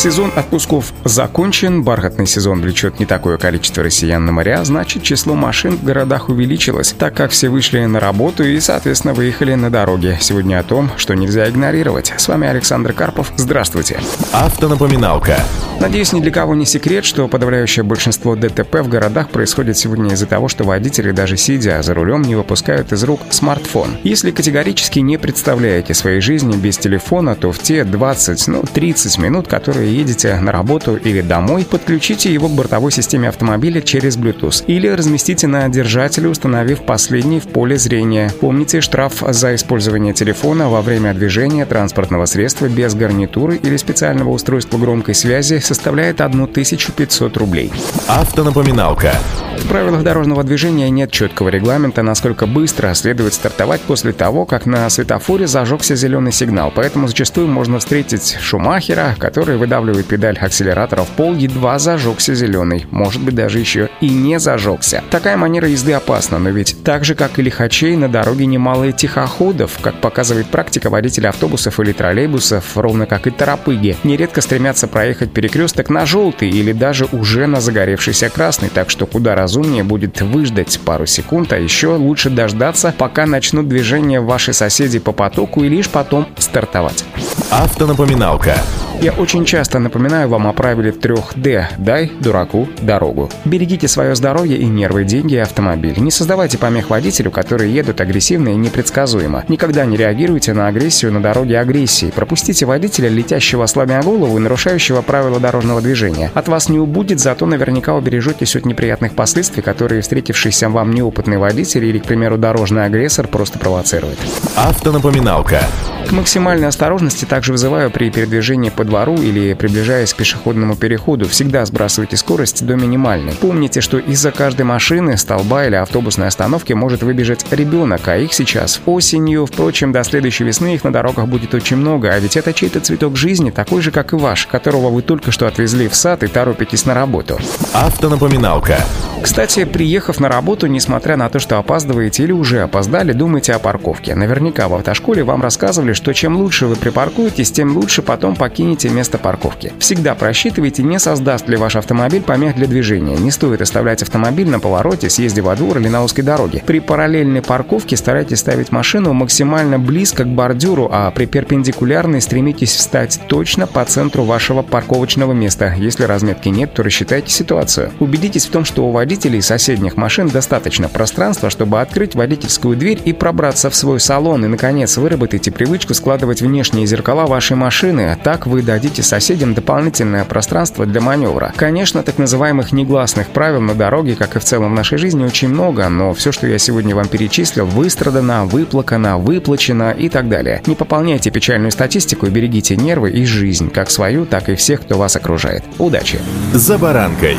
Сезон отпусков закончен, бархатный сезон влечет не такое количество россиян на моря, значит число машин в городах увеличилось, так как все вышли на работу и, соответственно, выехали на дороге. Сегодня о том, что нельзя игнорировать. С вами Александр Карпов. Здравствуйте. Автонапоминалка. Надеюсь, ни для кого не секрет, что подавляющее большинство ДТП в городах происходит сегодня из-за того, что водители, даже сидя за рулем, не выпускают из рук смартфон. Если категорически не представляете своей жизни без телефона, то в те 20, ну 30 минут, которые едете на работу или домой, подключите его к бортовой системе автомобиля через Bluetooth или разместите на держателе, установив последний в поле зрения. Помните, штраф за использование телефона во время движения транспортного средства без гарнитуры или специального устройства громкой связи составляет 1500 рублей. Автонапоминалка. В правилах дорожного движения нет четкого регламента, насколько быстро следует стартовать после того, как на светофоре зажегся зеленый сигнал, поэтому зачастую можно встретить Шумахера, который выдавливает педаль акселератора в пол, едва зажегся зеленый, может быть даже еще и не зажегся. Такая манера езды опасна, но ведь так же, как и лихачей, на дороге немало и тихоходов, как показывает практика водителя автобусов или троллейбусов, ровно как и торопыги, нередко стремятся проехать перекресток на желтый или даже уже на загоревшийся красный, так что куда раз разумнее будет выждать пару секунд, а еще лучше дождаться, пока начнут движение ваши соседи по потоку и лишь потом стартовать. Автонапоминалка. Я очень часто напоминаю вам о правиле 3D «дай дураку дорогу». Берегите свое здоровье и нервы, деньги и автомобиль. Не создавайте помех водителю, которые едут агрессивно и непредсказуемо. Никогда не реагируйте на агрессию на дороге агрессии. Пропустите водителя, летящего сломя голову и нарушающего правила дорожного движения. От вас не убудет, зато наверняка убережетесь от неприятных последствий, которые встретившийся вам неопытный водитель или, к примеру, дорожный агрессор просто провоцирует. Автонапоминалка. К максимальной осторожности также вызываю при передвижении по двору или приближаясь к пешеходному переходу. Всегда сбрасывайте скорость до минимальной. Помните, что из-за каждой машины, столба или автобусной остановки может выбежать ребенок, а их сейчас осенью. Впрочем, до следующей весны их на дорогах будет очень много, а ведь это чей-то цветок жизни, такой же, как и ваш, которого вы только что отвезли в сад и торопитесь на работу. Автонапоминалка. Кстати, приехав на работу, несмотря на то, что опаздываете или уже опоздали, думайте о парковке. Наверняка в автошколе вам рассказывали, что чем лучше вы припаркуетесь, тем лучше потом покинете место парковки. Всегда просчитывайте, не создаст ли ваш автомобиль помех для движения. Не стоит оставлять автомобиль на повороте, съезде во двор или на узкой дороге. При параллельной парковке старайтесь ставить машину максимально близко к бордюру, а при перпендикулярной стремитесь встать точно по центру вашего парковочного места. Если разметки нет, то рассчитайте ситуацию. Убедитесь в том, что у водителей соседних машин достаточно пространства, чтобы открыть водительскую дверь и пробраться в свой салон. И, наконец, выработайте привычку складывать внешние зеркала вашей машины, так вы дадите соседям дополнительное пространство для маневра. Конечно, так называемых негласных правил на дороге, как и в целом в нашей жизни, очень много, но все, что я сегодня вам перечислил, выстрадано, выплакано, выплачено и так далее. Не пополняйте печальную статистику и берегите нервы и жизнь, как свою, так и всех, кто вас окружает. Удачи! За баранкой.